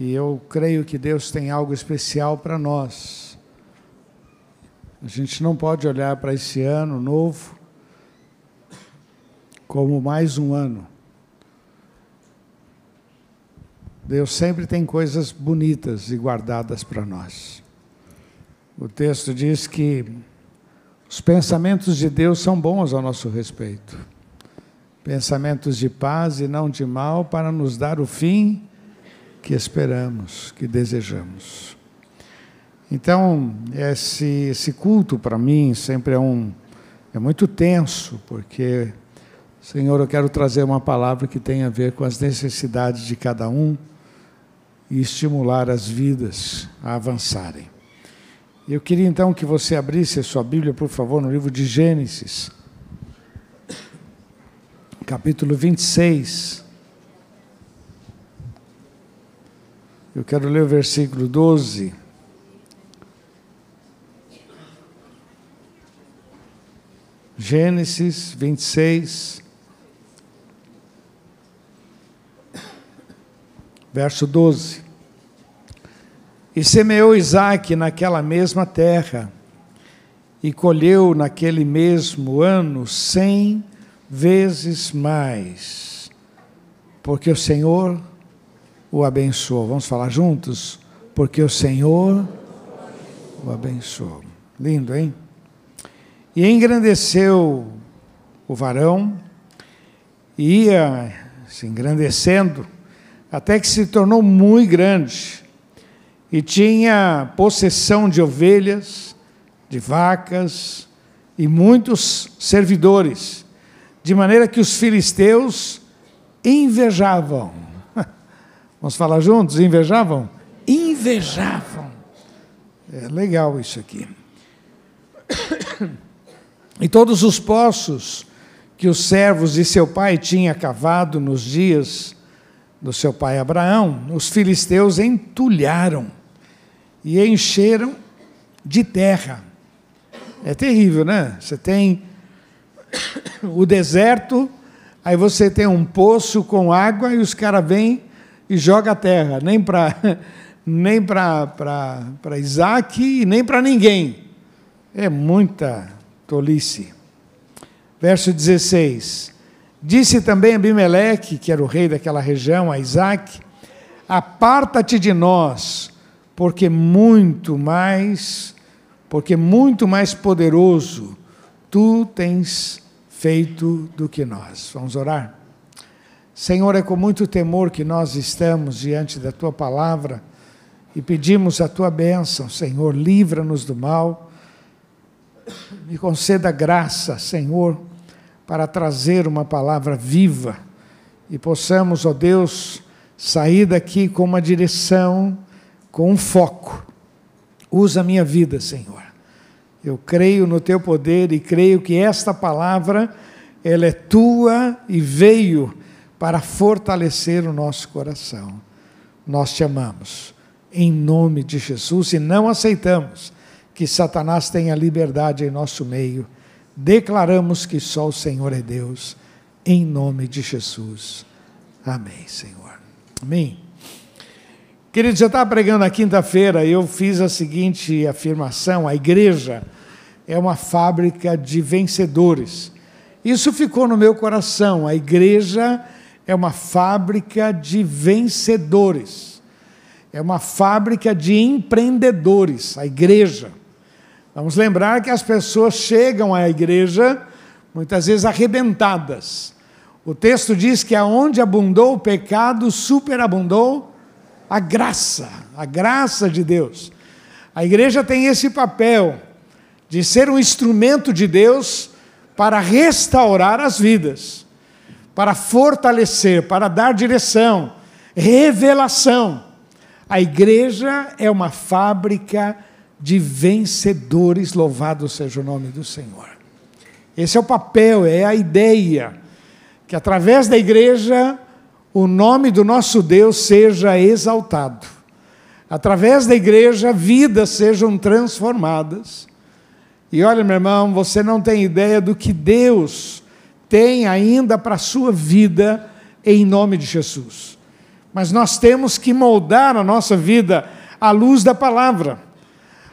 E eu creio que Deus tem algo especial para nós. A gente não pode olhar para esse ano novo como mais um ano. Deus sempre tem coisas bonitas e guardadas para nós. O texto diz que os pensamentos de Deus são bons ao nosso respeito. Pensamentos de paz e não de mal, para nos dar o fim que esperamos, que desejamos. Então, esse, esse culto para mim sempre é um é muito tenso, porque Senhor, eu quero trazer uma palavra que tem a ver com as necessidades de cada um e estimular as vidas a avançarem. Eu queria então que você abrisse a sua Bíblia, por favor, no livro de Gênesis, capítulo 26. Eu quero ler o versículo 12. Gênesis 26, verso 12. E semeou Isaac naquela mesma terra, e colheu naquele mesmo ano cem vezes mais, porque o Senhor o abençoou. Vamos falar juntos? Porque o Senhor o abençoou. Lindo, hein? E engrandeceu o varão, ia se engrandecendo, até que se tornou muito grande e tinha possessão de ovelhas, de vacas e muitos servidores, de maneira que os filisteus invejavam. Vamos falar juntos? Invejavam? Invejavam. É legal isso aqui. E todos os poços que os servos de seu pai tinham cavado nos dias do seu pai Abraão, os filisteus entulharam e encheram de terra. É terrível, né? Você tem o deserto, aí você tem um poço com água e os caras vêm e jogam a terra, nem para nem para Isaac e nem para ninguém. É muita tolice. Verso 16. Disse também Abimeleque, que era o rei daquela região, a Isaac: Aparta-te de nós, porque muito mais, porque muito mais poderoso tu tens feito do que nós. Vamos orar? Senhor, é com muito temor que nós estamos diante da tua palavra e pedimos a tua bênção, Senhor, livra-nos do mal, me conceda graça, Senhor, para trazer uma palavra viva e possamos, ó Deus, sair daqui com uma direção com um foco. Usa a minha vida, Senhor. Eu creio no teu poder e creio que esta palavra ela é tua e veio para fortalecer o nosso coração. Nós te amamos em nome de Jesus e não aceitamos que Satanás tenha liberdade em nosso meio. Declaramos que só o Senhor é Deus em nome de Jesus. Amém, Senhor. Amém. Queridos, eu estava pregando na quinta-feira e eu fiz a seguinte afirmação: a igreja é uma fábrica de vencedores. Isso ficou no meu coração. A igreja é uma fábrica de vencedores. É uma fábrica de empreendedores, a igreja. Vamos lembrar que as pessoas chegam à igreja muitas vezes arrebentadas. O texto diz que aonde abundou o pecado, superabundou a graça, a graça de Deus. A igreja tem esse papel de ser um instrumento de Deus para restaurar as vidas, para fortalecer, para dar direção, revelação. A igreja é uma fábrica de vencedores, louvado seja o nome do Senhor. Esse é o papel, é a ideia, que através da igreja o nome do nosso Deus seja exaltado. Através da igreja, vidas sejam transformadas. E olha, meu irmão, você não tem ideia do que Deus tem ainda para a sua vida em nome de Jesus. mas nós temos que moldar a nossa vida à luz da palavra.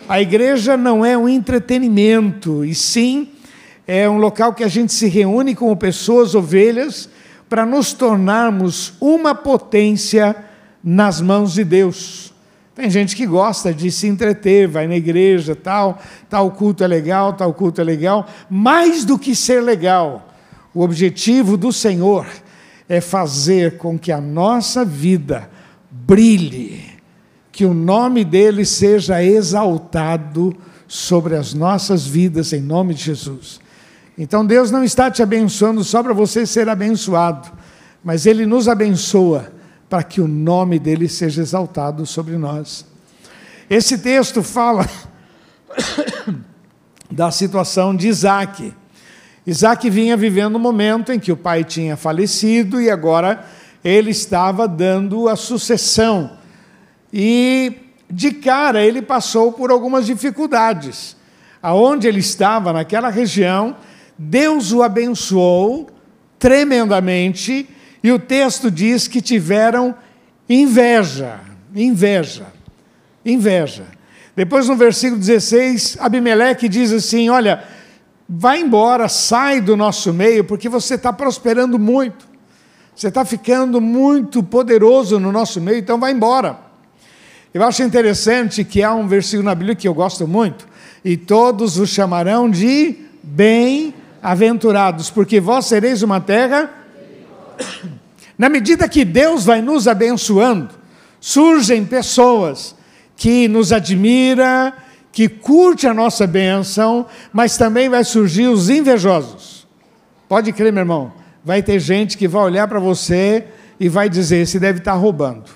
A igreja não é um entretenimento, e sim é um local que a gente se reúne como pessoas, ovelhas, para nos tornarmos uma potência nas mãos de Deus. Tem gente que gosta de se entreter, vai na igreja, tal, tal culto é legal, tal culto é legal, mais do que ser legal. O objetivo do Senhor é fazer com que a nossa vida brilhe, que o nome dele seja exaltado sobre as nossas vidas em nome de Jesus. Então Deus não está te abençoando só para você ser abençoado, mas ele nos abençoa para que o nome dele seja exaltado sobre nós. Esse texto fala da situação de Isaac. Isaac vinha vivendo um momento em que o pai tinha falecido e agora ele estava dando a sucessão. E de cara ele passou por algumas dificuldades. Aonde ele estava, naquela região, Deus o abençoou tremendamente e o texto diz que tiveram inveja, inveja, inveja. Depois no versículo 16, Abimeleque diz assim: Olha, vai embora, sai do nosso meio, porque você está prosperando muito, você está ficando muito poderoso no nosso meio, então vai embora. Eu acho interessante que há um versículo na Bíblia que eu gosto muito, e todos os chamarão de bem-aventurados, porque vós sereis uma terra na medida que Deus vai nos abençoando, surgem pessoas que nos admira, que curte a nossa bênção, mas também vai surgir os invejosos. Pode crer, meu irmão. Vai ter gente que vai olhar para você e vai dizer: esse deve estar roubando.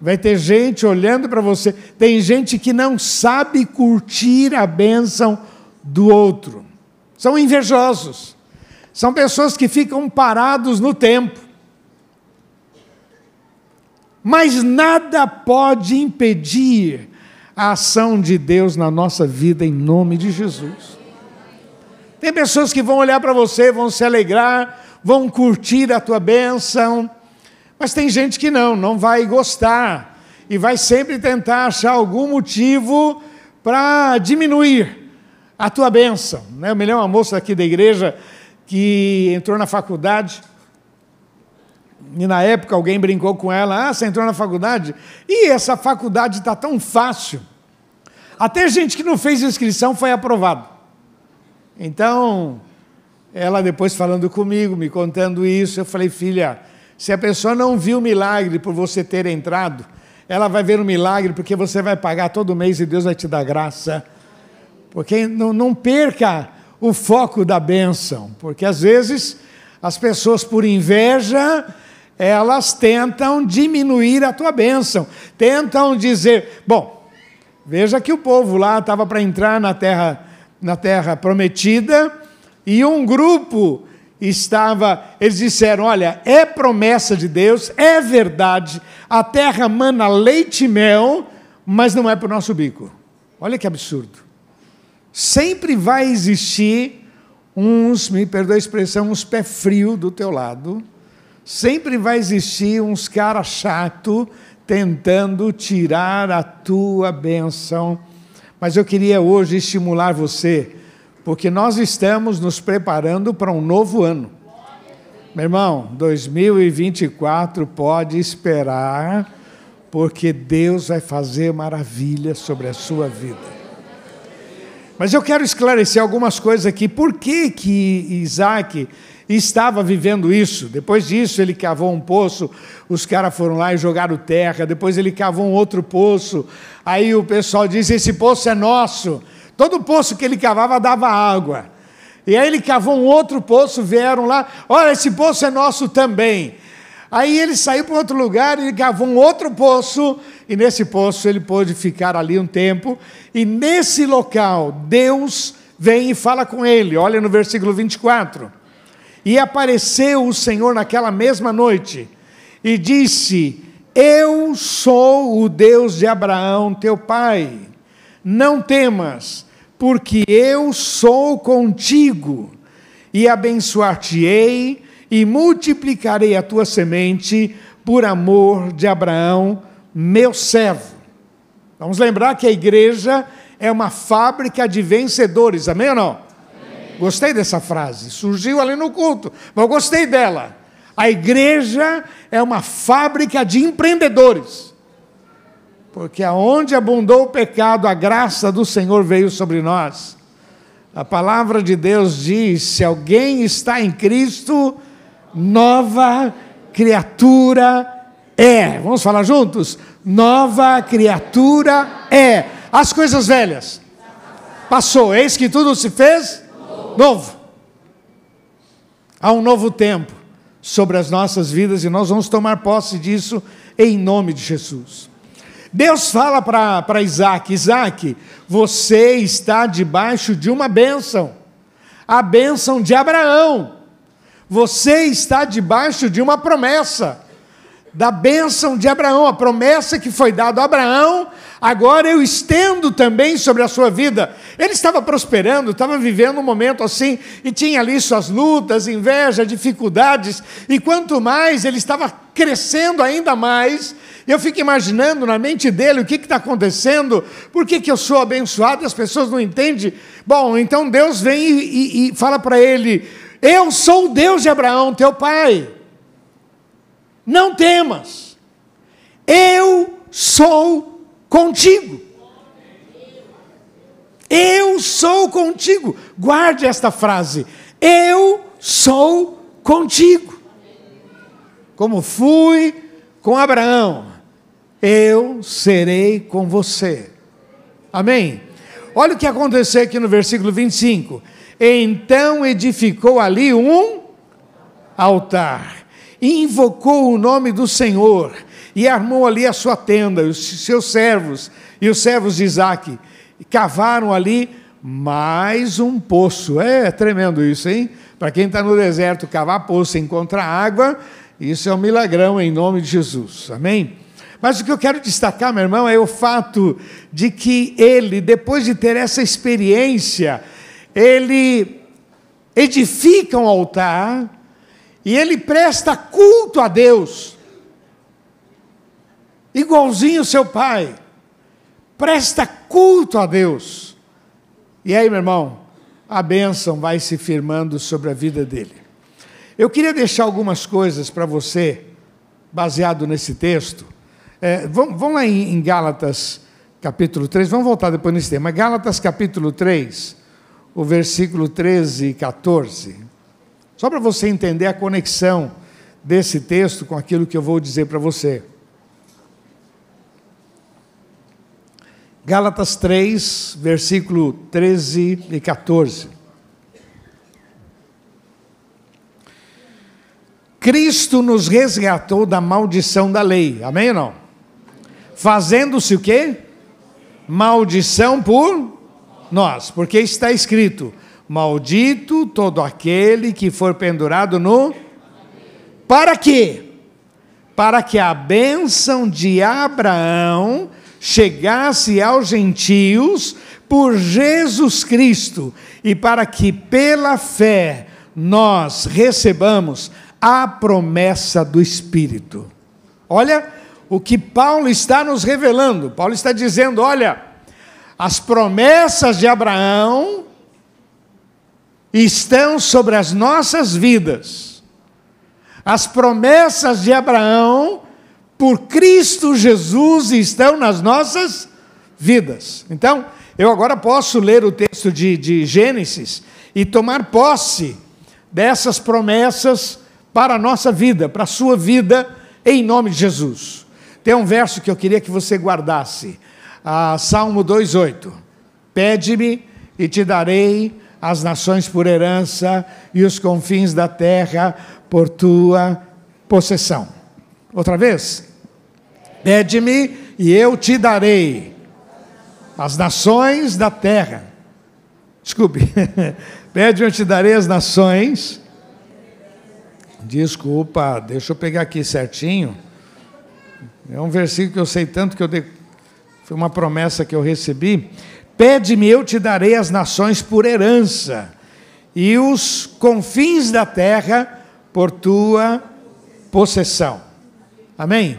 Vai ter gente olhando para você. Tem gente que não sabe curtir a bênção do outro. São invejosos. São pessoas que ficam parados no tempo. Mas nada pode impedir a ação de Deus na nossa vida em nome de Jesus. Tem pessoas que vão olhar para você, vão se alegrar, vão curtir a tua bênção, mas tem gente que não, não vai gostar e vai sempre tentar achar algum motivo para diminuir a tua bênção. Né? Eu me lembro uma moça aqui da igreja que entrou na faculdade e na época alguém brincou com ela: Ah, você entrou na faculdade? E essa faculdade está tão fácil. Até gente que não fez inscrição foi aprovado. Então, ela depois falando comigo, me contando isso, eu falei: Filha, se a pessoa não viu o milagre por você ter entrado, ela vai ver o milagre porque você vai pagar todo mês e Deus vai te dar graça. Porque não, não perca o foco da bênção, porque às vezes as pessoas, por inveja, elas tentam diminuir a tua bênção, tentam dizer, bom, veja que o povo lá estava para entrar na terra, na terra prometida, e um grupo estava, eles disseram: olha, é promessa de Deus, é verdade, a terra mana leite e mel, mas não é para o nosso bico. Olha que absurdo. Sempre vai existir uns, me perdoe a expressão, uns pé frio do teu lado, Sempre vai existir uns cara chato tentando tirar a tua bênção. Mas eu queria hoje estimular você, porque nós estamos nos preparando para um novo ano. Meu irmão, 2024 pode esperar, porque Deus vai fazer maravilhas sobre a sua vida. Mas eu quero esclarecer algumas coisas aqui. Por que que Isaac estava vivendo isso. Depois disso, ele cavou um poço, os caras foram lá e jogaram terra. Depois, ele cavou um outro poço. Aí o pessoal disse: Esse poço é nosso. Todo poço que ele cavava dava água. E aí ele cavou um outro poço, vieram lá: Olha, esse poço é nosso também. Aí ele saiu para outro lugar e cavou um outro poço, e nesse poço ele pôde ficar ali um tempo. E nesse local, Deus vem e fala com ele. Olha no versículo 24. E apareceu o Senhor naquela mesma noite e disse: Eu sou o Deus de Abraão, teu pai. Não temas, porque eu sou contigo, e abençoar-te-ei, e multiplicarei a tua semente por amor de Abraão, meu servo. Vamos lembrar que a igreja é uma fábrica de vencedores, amém ou não? Gostei dessa frase, surgiu ali no culto, mas eu gostei dela. A igreja é uma fábrica de empreendedores. Porque aonde abundou o pecado, a graça do Senhor veio sobre nós. A palavra de Deus diz: se alguém está em Cristo, nova criatura é. Vamos falar juntos? Nova criatura é. As coisas velhas passou, eis que tudo se fez novo. Há um novo tempo sobre as nossas vidas e nós vamos tomar posse disso em nome de Jesus. Deus fala para Isaac: Isaac, você está debaixo de uma bênção, a bênção de Abraão. Você está debaixo de uma promessa, da bênção de Abraão, a promessa que foi dada a Abraão, agora eu estendo também sobre a sua vida. Ele estava prosperando, estava vivendo um momento assim, e tinha ali suas lutas, inveja, dificuldades, e quanto mais ele estava crescendo ainda mais, eu fico imaginando na mente dele o que está acontecendo, por que, que eu sou abençoado e as pessoas não entendem. Bom, então Deus vem e, e, e fala para ele: eu sou o Deus de Abraão, teu pai. Não temas. Eu sou contigo. Eu sou contigo. Guarde esta frase. Eu sou contigo. Como fui com Abraão, eu serei com você. Amém? Olha o que aconteceu aqui no versículo 25. Então edificou ali um altar, e invocou o nome do Senhor, e armou ali a sua tenda, os seus servos e os servos de Isaac, cavaram ali mais um poço. É tremendo isso, hein? Para quem está no deserto, cavar poço e encontrar água, isso é um milagrão em nome de Jesus. Amém? Mas o que eu quero destacar, meu irmão, é o fato de que ele, depois de ter essa experiência, ele edifica um altar e ele presta culto a Deus, igualzinho seu pai, presta culto a Deus. E aí, meu irmão, a bênção vai se firmando sobre a vida dele. Eu queria deixar algumas coisas para você, baseado nesse texto. É, vamos, vamos, lá em, em Gálatas capítulo 3, vamos voltar depois nesse tema. Gálatas capítulo 3, o versículo 13 e 14. Só para você entender a conexão desse texto com aquilo que eu vou dizer para você. Gálatas 3, versículo 13 e 14. Cristo nos resgatou da maldição da lei. Amém ou não? Fazendo-se o quê? Maldição por nós, porque está escrito: Maldito todo aquele que for pendurado no. Para quê? Para que a bênção de Abraão chegasse aos gentios por Jesus Cristo e para que pela fé nós recebamos a promessa do Espírito. Olha o que Paulo está nos revelando. Paulo está dizendo: olha, as promessas de Abraão estão sobre as nossas vidas. As promessas de Abraão, por Cristo Jesus, estão nas nossas vidas. Então, eu agora posso ler o texto de, de Gênesis e tomar posse dessas promessas para a nossa vida, para a sua vida, em nome de Jesus. Tem um verso que eu queria que você guardasse ah, Salmo 2,8: Pede-me e te darei as nações por herança e os confins da terra por tua possessão. Outra vez. Pede-me e eu te darei as nações da terra. Desculpe. Pede-me e eu te darei as nações. Desculpa, deixa eu pegar aqui certinho. É um versículo que eu sei tanto que eu foi uma promessa que eu recebi. Pede-me, eu te darei as nações por herança, e os confins da terra por tua possessão. Amém?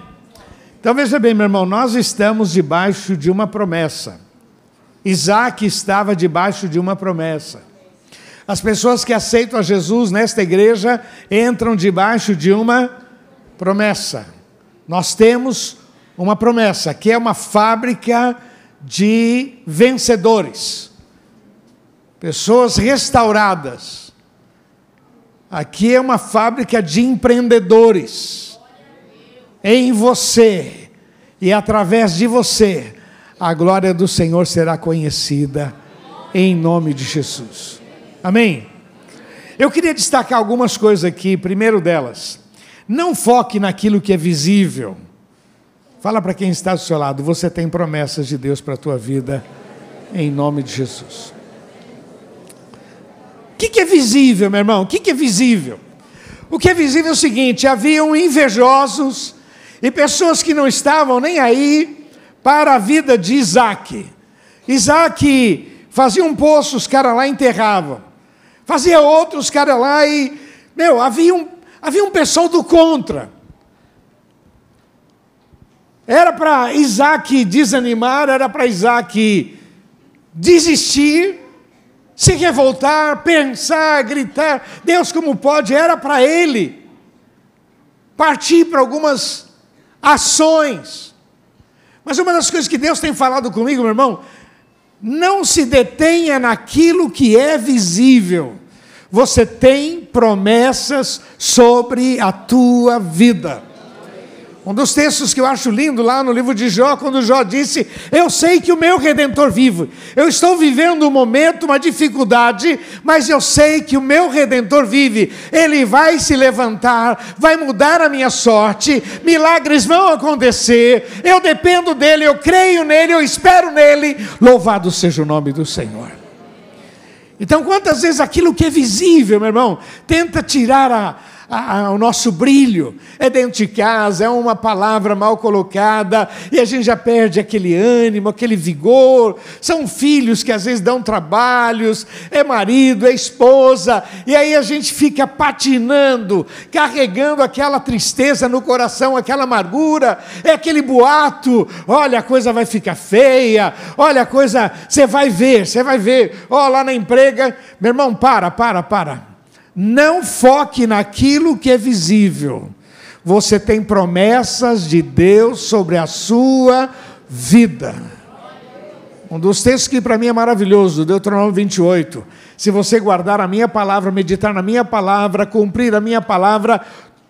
Então veja bem, meu irmão, nós estamos debaixo de uma promessa. Isaac estava debaixo de uma promessa. As pessoas que aceitam a Jesus nesta igreja entram debaixo de uma promessa. Nós temos uma promessa, que é uma fábrica de vencedores, pessoas restauradas. Aqui é uma fábrica de empreendedores em você e através de você, a glória do Senhor será conhecida em nome de Jesus. Amém? Eu queria destacar algumas coisas aqui. Primeiro delas, não foque naquilo que é visível. Fala para quem está do seu lado, você tem promessas de Deus para a tua vida, em nome de Jesus. O que, é visível, meu irmão? O que é visível? O que é visível é o seguinte: haviam invejosos e pessoas que não estavam nem aí para a vida de Isaac. Isaac fazia um poço, os caras lá enterravam. Fazia outro, os caras lá e. Meu, havia um, havia um pessoal do contra. Era para Isaac desanimar, era para Isaac desistir, se revoltar, pensar, gritar. Deus, como pode? Era para ele partir para algumas ações. Mas uma das coisas que Deus tem falado comigo, meu irmão, não se detenha naquilo que é visível. Você tem promessas sobre a tua vida. Um dos textos que eu acho lindo lá no livro de Jó, quando Jó disse: Eu sei que o meu redentor vive. Eu estou vivendo um momento, uma dificuldade, mas eu sei que o meu redentor vive. Ele vai se levantar, vai mudar a minha sorte, milagres vão acontecer. Eu dependo dele, eu creio nele, eu espero nele. Louvado seja o nome do Senhor. Então, quantas vezes aquilo que é visível, meu irmão, tenta tirar a a, a, o nosso brilho. É dentro de casa, é uma palavra mal colocada, e a gente já perde aquele ânimo, aquele vigor. São filhos que às vezes dão trabalhos, é marido, é esposa, e aí a gente fica patinando, carregando aquela tristeza no coração, aquela amargura, é aquele boato: olha, a coisa vai ficar feia, olha, a coisa, você vai ver, você vai ver, ó, lá na emprega, meu irmão, para, para, para. Não foque naquilo que é visível. Você tem promessas de Deus sobre a sua vida. Um dos textos que para mim é maravilhoso, Deuteronômio 28. Se você guardar a minha palavra, meditar na minha palavra, cumprir a minha palavra,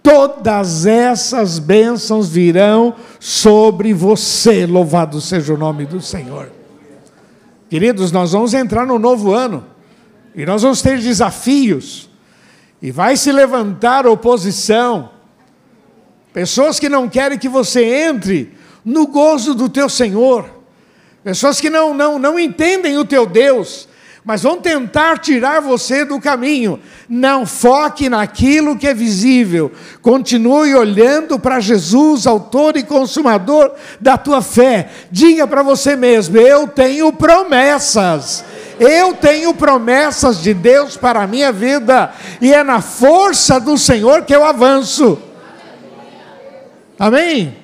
todas essas bênçãos virão sobre você. Louvado seja o nome do Senhor. Queridos, nós vamos entrar no novo ano e nós vamos ter desafios. E vai se levantar oposição. Pessoas que não querem que você entre no gozo do teu Senhor. Pessoas que não, não, não entendem o teu Deus, mas vão tentar tirar você do caminho. Não foque naquilo que é visível. Continue olhando para Jesus, autor e consumador da tua fé. Diga para você mesmo: eu tenho promessas. Eu tenho promessas de Deus para a minha vida, e é na força do Senhor que eu avanço. Amém?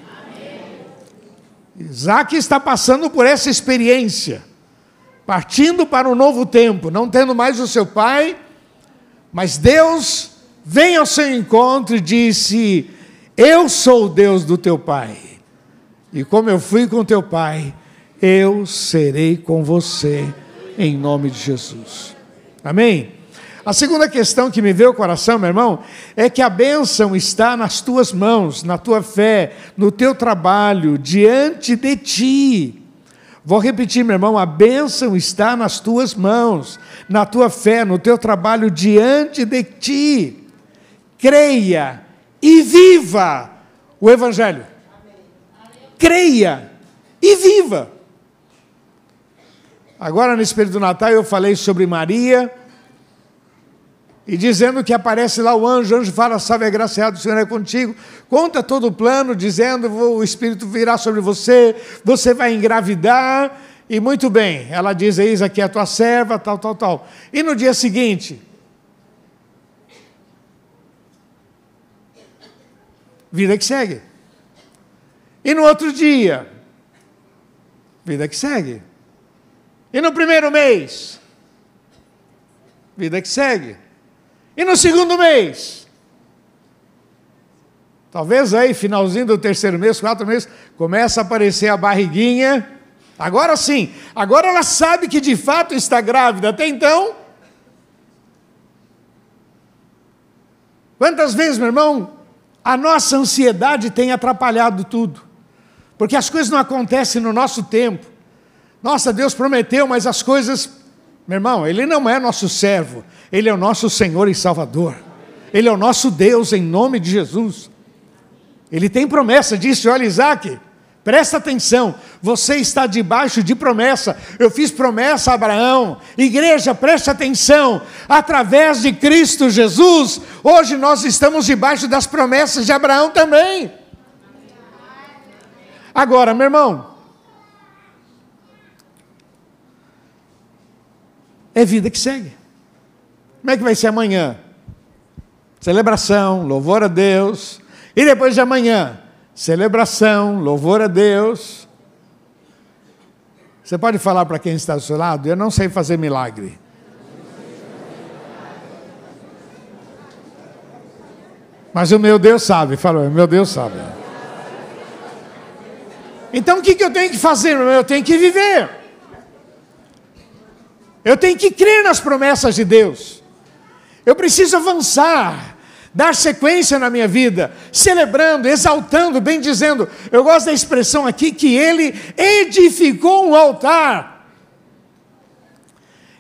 Isaac está passando por essa experiência, partindo para um novo tempo, não tendo mais o seu pai, mas Deus vem ao seu encontro e disse: Eu sou o Deus do teu pai, e como eu fui com teu pai, eu serei com você em nome de Jesus. Amém? A segunda questão que me veio ao coração, meu irmão, é que a bênção está nas tuas mãos, na tua fé, no teu trabalho, diante de ti. Vou repetir, meu irmão, a bênção está nas tuas mãos, na tua fé, no teu trabalho, diante de ti. Creia e viva o Evangelho. Creia e viva. Agora, nesse período do Natal, eu falei sobre Maria, e dizendo que aparece lá o anjo, o anjo fala, salve a graciado, o Senhor é contigo, conta todo o plano, dizendo, o Espírito virá sobre você, você vai engravidar, e muito bem, ela diz, eis aqui a tua serva, tal, tal, tal. E no dia seguinte, vida que segue. E no outro dia, vida que segue. E no primeiro mês, vida que segue. E no segundo mês, talvez aí, finalzinho do terceiro mês, quatro meses, começa a aparecer a barriguinha. Agora sim, agora ela sabe que de fato está grávida. Até então, Quantas vezes, meu irmão, a nossa ansiedade tem atrapalhado tudo, porque as coisas não acontecem no nosso tempo. Nossa, Deus prometeu, mas as coisas, meu irmão, Ele não é nosso servo, Ele é o nosso Senhor e Salvador, Ele é o nosso Deus em nome de Jesus. Ele tem promessa, disse: olha, Isaac, Presta atenção, você está debaixo de promessa. Eu fiz promessa a Abraão. Igreja, preste atenção. Através de Cristo Jesus, hoje nós estamos debaixo das promessas de Abraão também. Agora, meu irmão, é vida que segue. Como é que vai ser amanhã? Celebração, louvor a Deus. E depois de amanhã? celebração, louvor a Deus. Você pode falar para quem está do seu lado? Eu não sei fazer milagre. Mas o meu Deus sabe, falou, meu Deus sabe. Então o que eu tenho que fazer? Eu tenho que viver. Eu tenho que crer nas promessas de Deus. Eu preciso avançar dar sequência na minha vida, celebrando, exaltando, bem dizendo. Eu gosto da expressão aqui que ele edificou um altar.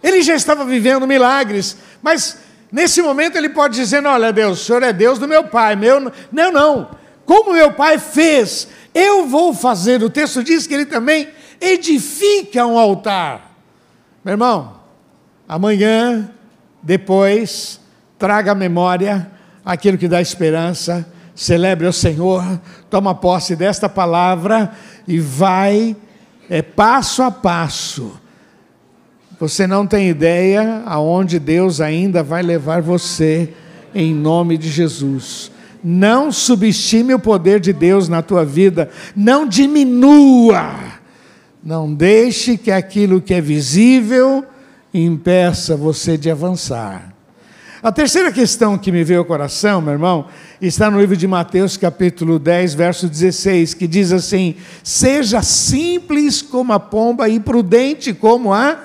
Ele já estava vivendo milagres, mas nesse momento ele pode dizer: Olha, Deus, o Senhor é Deus do meu pai, meu. Não, não. Como meu pai fez, eu vou fazer. O texto diz que ele também edifica um altar. Meu irmão, amanhã, depois, traga a memória aquilo que dá esperança. Celebre o Senhor, toma posse desta palavra e vai é, passo a passo. Você não tem ideia aonde Deus ainda vai levar você, em nome de Jesus. Não subestime o poder de Deus na tua vida, não diminua, não deixe que aquilo que é visível impeça você de avançar. A terceira questão que me veio ao coração, meu irmão, está no livro de Mateus, capítulo 10, verso 16, que diz assim: Seja simples como a pomba e prudente como a.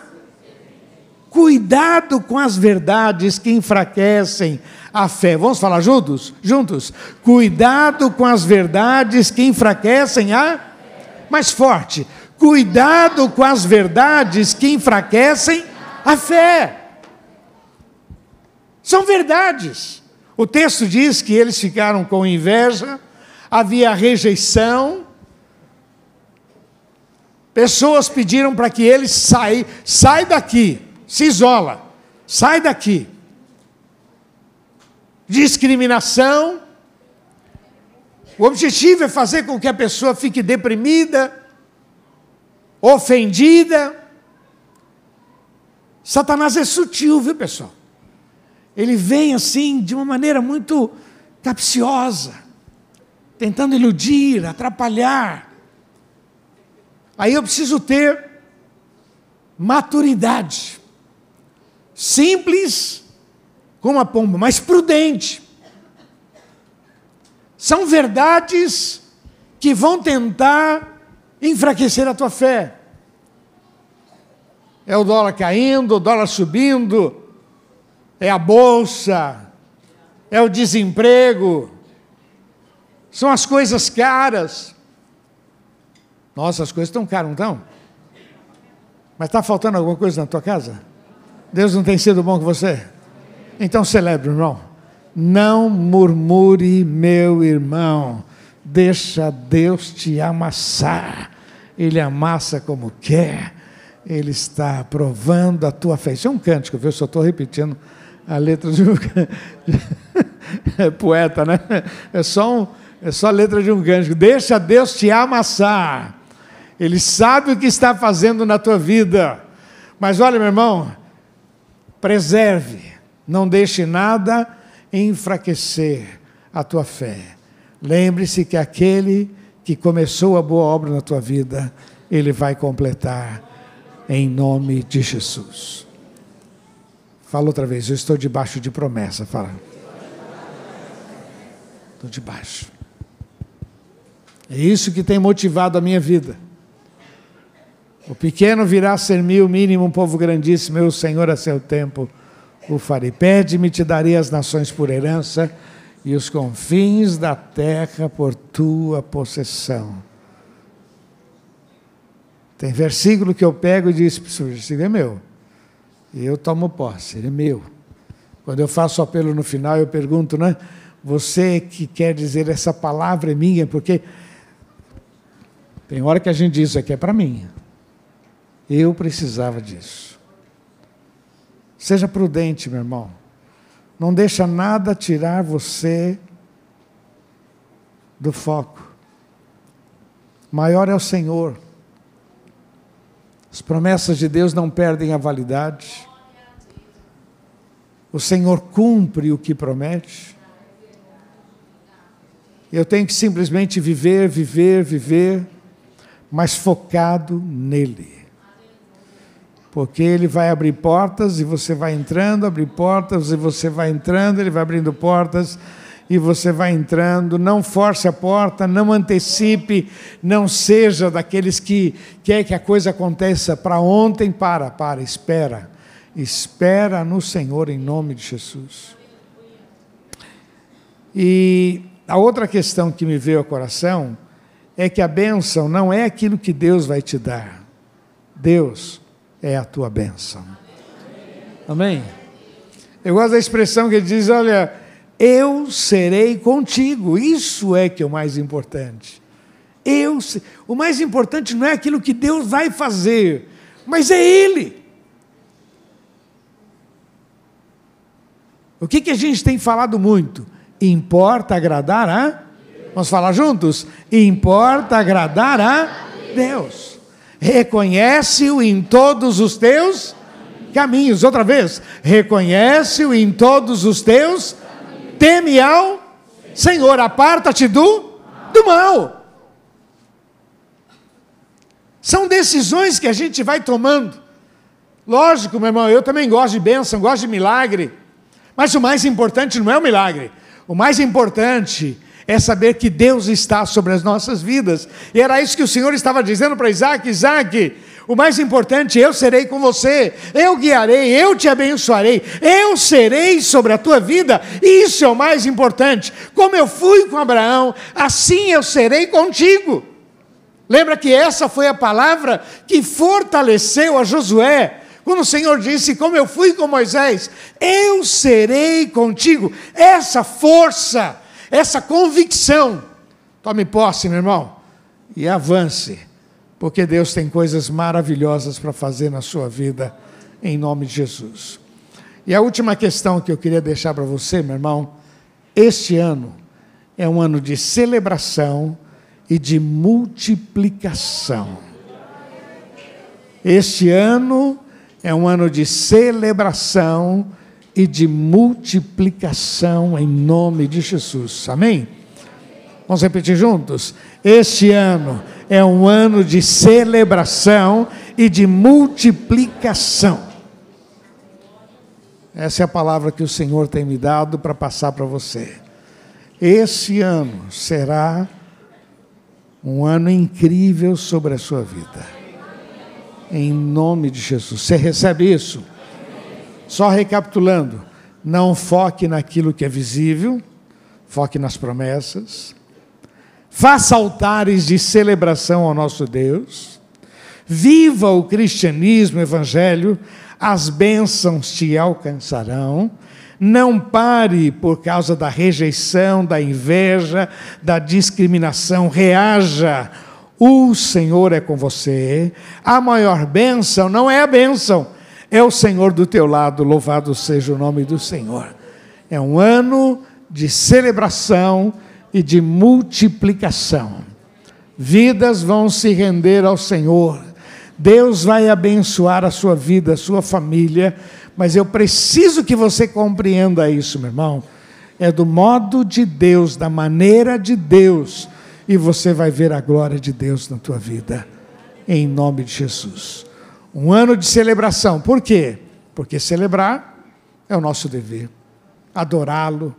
Cuidado com as verdades que enfraquecem a fé. Vamos falar juntos? Juntos. Cuidado com as verdades que enfraquecem a. Mais forte. Cuidado com as verdades que enfraquecem a fé. São verdades. O texto diz que eles ficaram com inveja, havia rejeição. Pessoas pediram para que eles saia, sai daqui, se isola, sai daqui. Discriminação. O objetivo é fazer com que a pessoa fique deprimida, ofendida. Satanás é sutil, viu, pessoal? ele vem assim de uma maneira muito capciosa, tentando iludir, atrapalhar. Aí eu preciso ter maturidade, simples como a pomba, mas prudente. São verdades que vão tentar enfraquecer a tua fé. É o dólar caindo, o dólar subindo, é a bolsa, é o desemprego, são as coisas caras. Nossa, as coisas estão caras, não estão? Mas está faltando alguma coisa na tua casa? Deus não tem sido bom com você? Então celebre, irmão. Não murmure, meu irmão. Deixa Deus te amassar. Ele amassa como quer. Ele está provando a tua fé. Isso é um cântico, viu? Só estou repetindo a letra de um é poeta, né? É só, um, é só a letra de um cântico. Deixa Deus te amassar. Ele sabe o que está fazendo na tua vida. Mas olha, meu irmão, preserve, não deixe nada enfraquecer a tua fé. Lembre-se que aquele que começou a boa obra na tua vida, Ele vai completar, em nome de Jesus. Fala outra vez, eu estou debaixo de promessa. Fala. Estou debaixo. É isso que tem motivado a minha vida. O pequeno virá a ser mil, mínimo um povo grandíssimo, eu, Senhor, a seu tempo o farei. Pede-me, te darei as nações por herança e os confins da terra por tua possessão. Tem versículo que eu pego e diz, isso é meu. E eu tomo posse, ele é meu. Quando eu faço apelo no final, eu pergunto, né? Você que quer dizer essa palavra é minha, porque tem hora que a gente diz, isso aqui é para mim. Eu precisava disso. Seja prudente, meu irmão. Não deixa nada tirar você do foco. Maior é o Senhor. As promessas de Deus não perdem a validade. O Senhor cumpre o que promete. Eu tenho que simplesmente viver, viver, viver, mas focado nele. Porque ele vai abrir portas e você vai entrando, abrir portas e você vai entrando, ele vai abrindo portas e você vai entrando, não force a porta, não antecipe, não seja daqueles que quer que a coisa aconteça para ontem, para, para, espera. Espera no Senhor em nome de Jesus. E a outra questão que me veio ao coração é que a bênção não é aquilo que Deus vai te dar. Deus é a tua bênção. Amém? Eu gosto da expressão que ele diz: olha, eu serei contigo. Isso é que é o mais importante. Eu, o mais importante não é aquilo que Deus vai fazer, mas é Ele. O que, que a gente tem falado muito? Importa agradar a? Vamos falar juntos? Importa agradar a Deus. Reconhece-o em todos os teus caminhos. Outra vez, reconhece-o em todos os teus teme ao Senhor, aparta-te do, do mal. São decisões que a gente vai tomando. Lógico, meu irmão, eu também gosto de bênção, gosto de milagre. Mas o mais importante não é o milagre. O mais importante é saber que Deus está sobre as nossas vidas. E era isso que o Senhor estava dizendo para Isaac: Isaac, o mais importante, eu serei com você, eu guiarei, eu te abençoarei, eu serei sobre a tua vida, isso é o mais importante. Como eu fui com Abraão, assim eu serei contigo. Lembra que essa foi a palavra que fortaleceu a Josué, quando o Senhor disse: Como eu fui com Moisés, eu serei contigo. Essa força, essa convicção, tome posse, meu irmão, e avance porque Deus tem coisas maravilhosas para fazer na sua vida, em nome de Jesus. E a última questão que eu queria deixar para você, meu irmão, este ano é um ano de celebração e de multiplicação. Este ano é um ano de celebração e de multiplicação em nome de Jesus. Amém? Vamos repetir juntos? Este ano é um ano de celebração e de multiplicação. Essa é a palavra que o Senhor tem me dado para passar para você. Esse ano será um ano incrível sobre a sua vida. Em nome de Jesus. Você recebe isso? Só recapitulando: não foque naquilo que é visível, foque nas promessas faça altares de celebração ao nosso Deus, viva o cristianismo, o evangelho, as bênçãos te alcançarão. Não pare por causa da rejeição, da inveja, da discriminação, reaja. O Senhor é com você. A maior bênção não é a bênção, é o Senhor do teu lado. Louvado seja o nome do Senhor. É um ano de celebração e de multiplicação. Vidas vão se render ao Senhor. Deus vai abençoar a sua vida, a sua família, mas eu preciso que você compreenda isso, meu irmão. É do modo de Deus, da maneira de Deus, e você vai ver a glória de Deus na tua vida, em nome de Jesus. Um ano de celebração, por quê? Porque celebrar é o nosso dever, adorá-lo,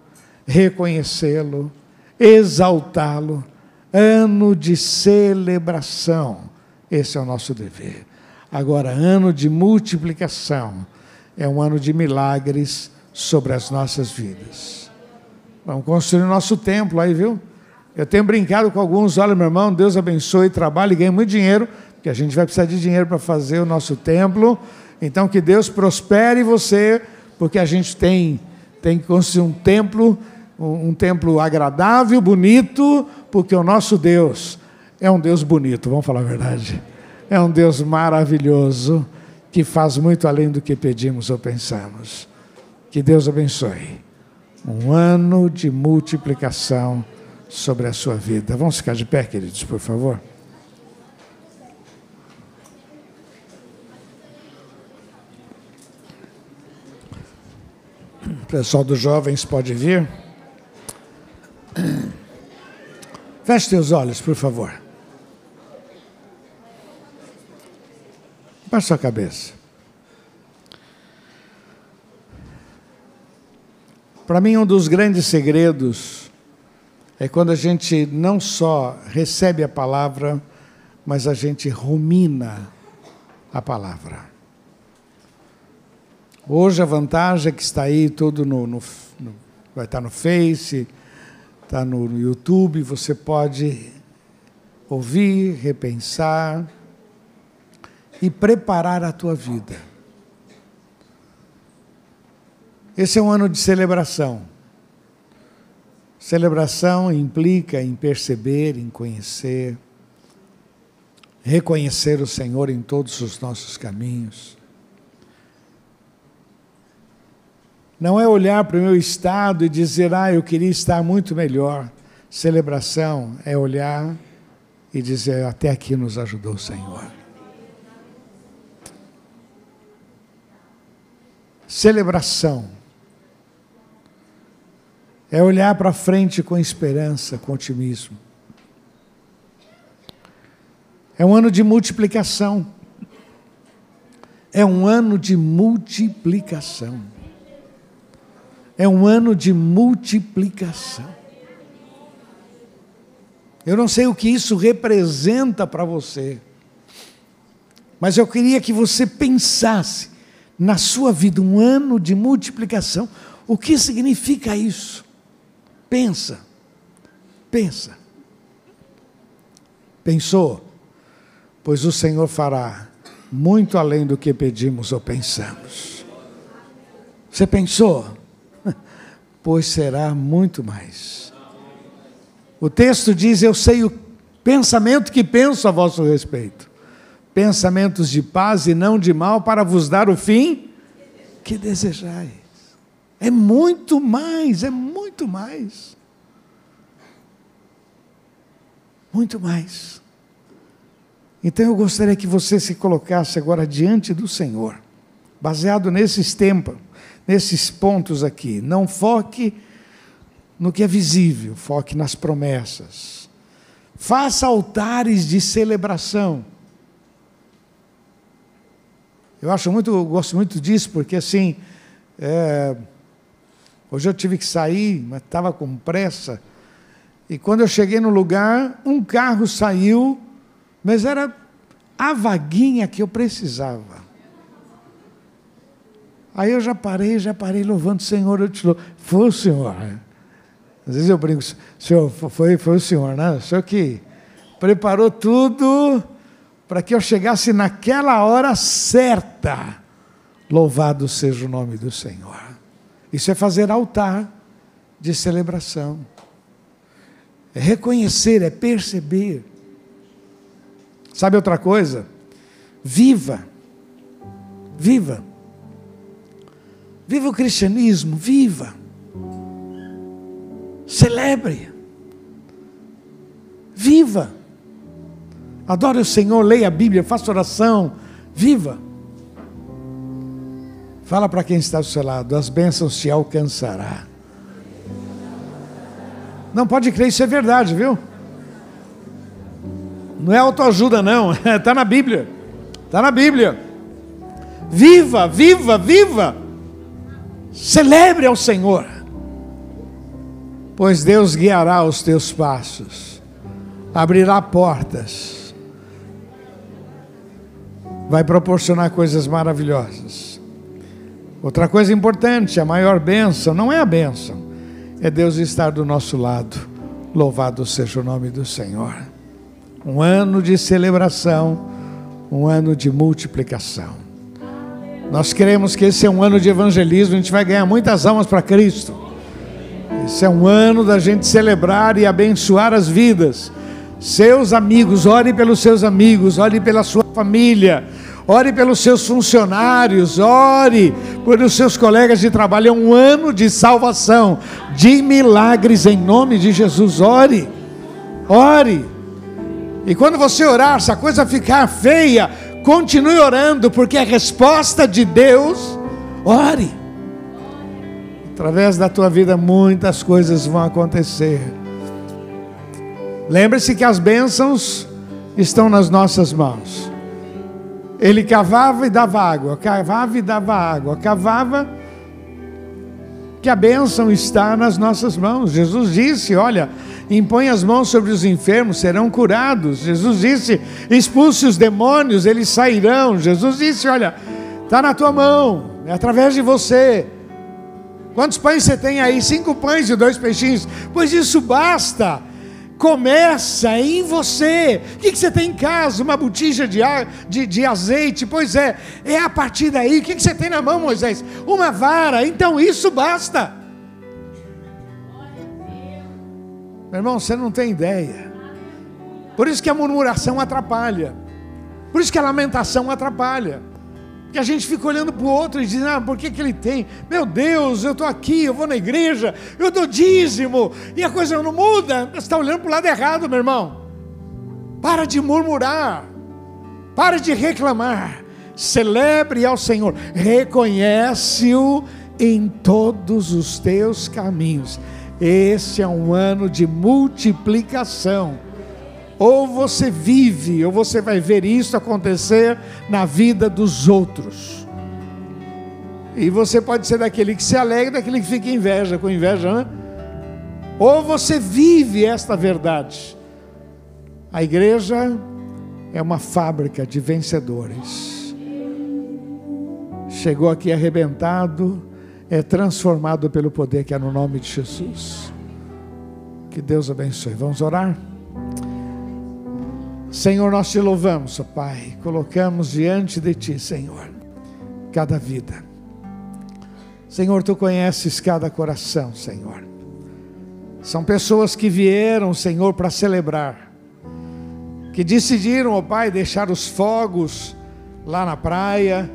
reconhecê-lo, exaltá-lo. Ano de celebração, esse é o nosso dever. Agora, ano de multiplicação, é um ano de milagres sobre as nossas vidas. Vamos construir o nosso templo aí, viu? Eu tenho brincado com alguns, olha, meu irmão, Deus abençoe, trabalhe e ganhe muito dinheiro, porque a gente vai precisar de dinheiro para fazer o nosso templo. Então, que Deus prospere você, porque a gente tem, tem que construir um templo, um, templo agradável, bonito, porque o nosso Deus é um Deus bonito, vamos falar a verdade. É um Deus maravilhoso, que faz muito além do que pedimos ou pensamos. Que Deus abençoe. Um ano de multiplicação sobre a sua vida. Vamos ficar de pé, queridos, por favor. O pessoal dos jovens pode vir. Feche teus olhos, por favor. Baixe sua cabeça. Para mim, um dos grandes segredos é quando a gente não só recebe a palavra, mas a gente rumina a palavra. Hoje a vantagem é que está aí tudo no, no, no vai estar no Face, está no, YouTube, você pode ouvir, repensar e preparar a tua vida. Esse é um ano de celebração. Celebração implica em perceber, em conhecer, reconhecer o Senhor em todos os nossos caminhos. Não é olhar para o meu estado e dizer, ah, eu queria estar muito melhor. Celebração é olhar e dizer, até aqui nos ajudou o Senhor. Celebração é olhar para frente com esperança, com otimismo. É um ano de multiplicação. É um ano de multiplicação. É um ano de multiplicação. Eu não sei o que isso representa para você, mas eu queria que você pensasse na sua vida um ano de multiplicação. O que significa isso? Pensa, pensa. Pensou? Pois o Senhor fará muito além do que pedimos ou pensamos. Você pensou? Pois será muito mais. O texto diz: Eu sei o pensamento que penso a vosso respeito. Pensamentos de paz e não de mal, para vos dar o fim que desejais. É muito mais, é muito mais. Muito mais. Então eu gostaria que você se colocasse agora diante do Senhor, baseado nesses tempos, nesses pontos aqui. Não foque no que é visível, foque nas promessas. Faça altares de celebração. Eu acho muito, eu gosto muito disso, porque assim, é, Hoje eu tive que sair, mas estava com pressa. E quando eu cheguei no lugar, um carro saiu, mas era a vaguinha que eu precisava. Aí eu já parei, já parei louvando o Senhor, eu te louvo. Foi o Senhor. Às vezes eu brinco, Senhor, foi, foi o Senhor, né? O Senhor que preparou tudo para que eu chegasse naquela hora certa. Louvado seja o nome do Senhor. Isso é fazer altar de celebração. É reconhecer, é perceber. Sabe outra coisa? Viva. Viva. Viva o cristianismo, viva. Celebre. Viva. Adore o Senhor, leia a Bíblia, faça oração. Viva. Fala para quem está do seu lado, as bênçãos te alcançará. Não pode crer, isso é verdade, viu? Não é autoajuda, não. Está na Bíblia. Está na Bíblia. Viva, viva, viva. Celebre ao Senhor. Pois Deus guiará os teus passos, abrirá portas, vai proporcionar coisas maravilhosas. Outra coisa importante, a maior bênção, não é a bênção, é Deus estar do nosso lado. Louvado seja o nome do Senhor. Um ano de celebração, um ano de multiplicação. Nós queremos que esse é um ano de evangelismo, a gente vai ganhar muitas almas para Cristo. Esse é um ano da gente celebrar e abençoar as vidas. Seus amigos, ore pelos seus amigos, ore pela sua família, ore pelos seus funcionários, ore pelos seus colegas de trabalho. É um ano de salvação, de milagres em nome de Jesus. Ore, ore. E quando você orar, se a coisa ficar feia, continue orando, porque a resposta de Deus, ore. Através da tua vida, muitas coisas vão acontecer. Lembre-se que as bênçãos estão nas nossas mãos. Ele cavava e dava água, cavava e dava água, cavava, que a bênção está nas nossas mãos. Jesus disse: Olha, impõe as mãos sobre os enfermos, serão curados. Jesus disse: expulse os demônios, eles sairão. Jesus disse: Olha, está na tua mão, é através de você. Quantos pães você tem aí? Cinco pães e dois peixinhos. Pois isso basta. Começa em você. O que, você tem em casa? Uma botija de, de, de azeite? Pois é, é a partir daí. O que, que você tem na mão, Moisés? Uma vara. Então isso basta. Meu irmão, você não tem ideia. Por isso que a murmuração atrapalha. Por isso que a lamentação atrapalha. Que a gente fica olhando para o outro e diz, ah, por que, que ele tem? Meu Deus, eu estou aqui, eu vou na igreja, eu dou dízimo, e a coisa não muda. Você está olhando para o lado errado, meu irmão. Para de murmurar, para de reclamar. Celebre ao Senhor, reconhece-o em todos os teus caminhos. Esse é um ano de multiplicação. Ou você vive, ou você vai ver isso acontecer na vida dos outros. E você pode ser daquele que se alegra, daquele que fica inveja, com inveja, né? Ou você vive esta verdade. A igreja é uma fábrica de vencedores. Chegou aqui arrebentado, é transformado pelo poder que é no nome de Jesus. Que Deus abençoe. Vamos orar? Senhor, nós te louvamos, ó Pai, colocamos diante de Ti, Senhor, cada vida. Senhor, Tu conheces cada coração, Senhor. São pessoas que vieram, Senhor, para celebrar, que decidiram, ó Pai, deixar os fogos lá na praia,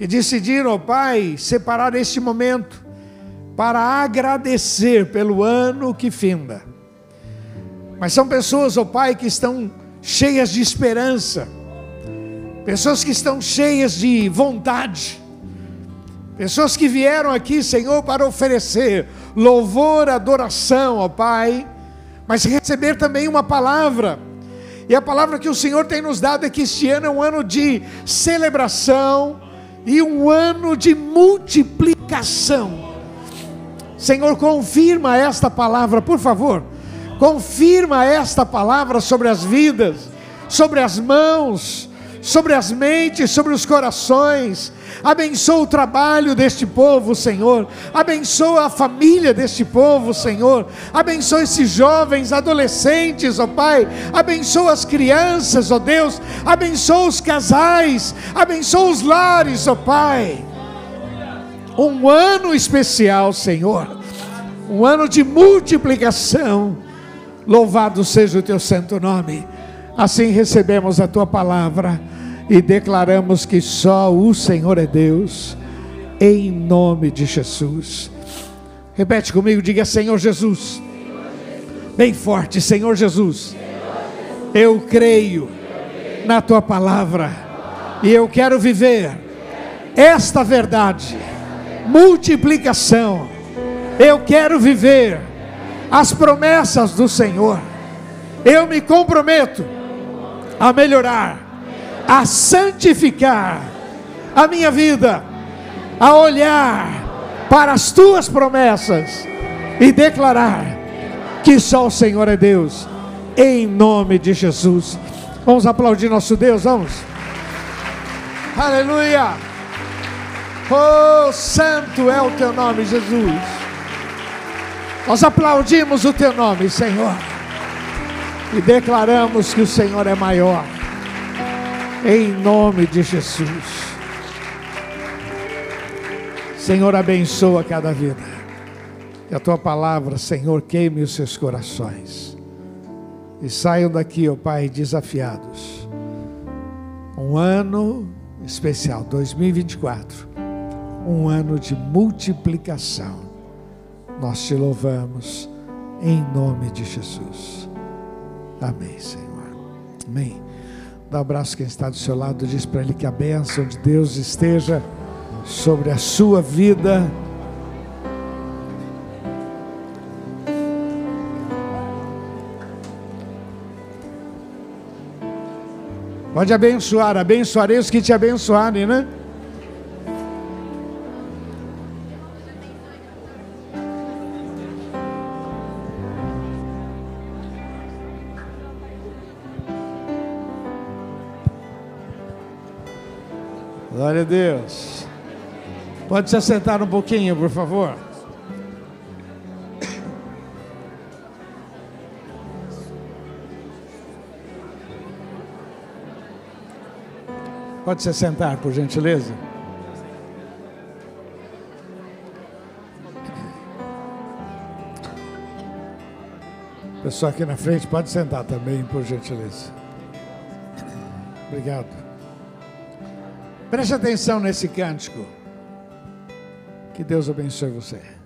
que decidiram, Pai, separar este momento para agradecer pelo ano que finda. Mas são pessoas, ó oh Pai, que estão cheias de esperança, pessoas que estão cheias de vontade, pessoas que vieram aqui, Senhor, para oferecer louvor, adoração, ó Pai, mas receber também uma palavra. E a palavra que o Senhor tem nos dado é que este ano é um ano de celebração e um ano de multiplicação. Senhor, confirma esta palavra, por favor. Confirma esta palavra sobre as vidas, sobre as mãos, sobre as mentes, sobre os corações. Abençoa o trabalho deste povo, Senhor. Abençoa a família deste povo, Senhor. Abençoa esses jovens, adolescentes, ó Pai. Abençoa as crianças, ó Deus. Abençoa os casais. Abençoa os lares, ó Pai. Um ano especial, Senhor. Um ano de multiplicação Louvado seja o teu santo nome. Assim recebemos a tua palavra e declaramos que só o Senhor é Deus, em nome de Jesus. Repete comigo, diga Senhor Jesus. Bem forte, Senhor Jesus. Eu creio na tua palavra e eu quero viver esta verdade, multiplicação. Eu quero viver as promessas do Senhor. Eu me comprometo a melhorar, a santificar a minha vida, a olhar para as tuas promessas e declarar que só o Senhor é Deus, em nome de Jesus. Vamos aplaudir nosso Deus, vamos. Aleluia! Oh, santo é o teu nome, Jesus. Nós aplaudimos o teu nome, Senhor, e declaramos que o Senhor é maior, em nome de Jesus. Senhor, abençoa cada vida. Que a tua palavra, Senhor, queime os seus corações. E saiam daqui, ó Pai, desafiados. Um ano especial, 2024. Um ano de multiplicação. Nós te louvamos em nome de Jesus. Amém, Senhor. Amém. Dá um abraço quem está do seu lado, diz para ele que a bênção de Deus esteja sobre a sua vida. Pode abençoar, abençoarei os que te abençoarem, né? Glória a Deus. Pode se assentar um pouquinho, por favor. Pode se sentar, por gentileza. Pessoal aqui na frente, pode sentar também, por gentileza. Obrigado. Preste atenção nesse cântico. Que Deus abençoe você.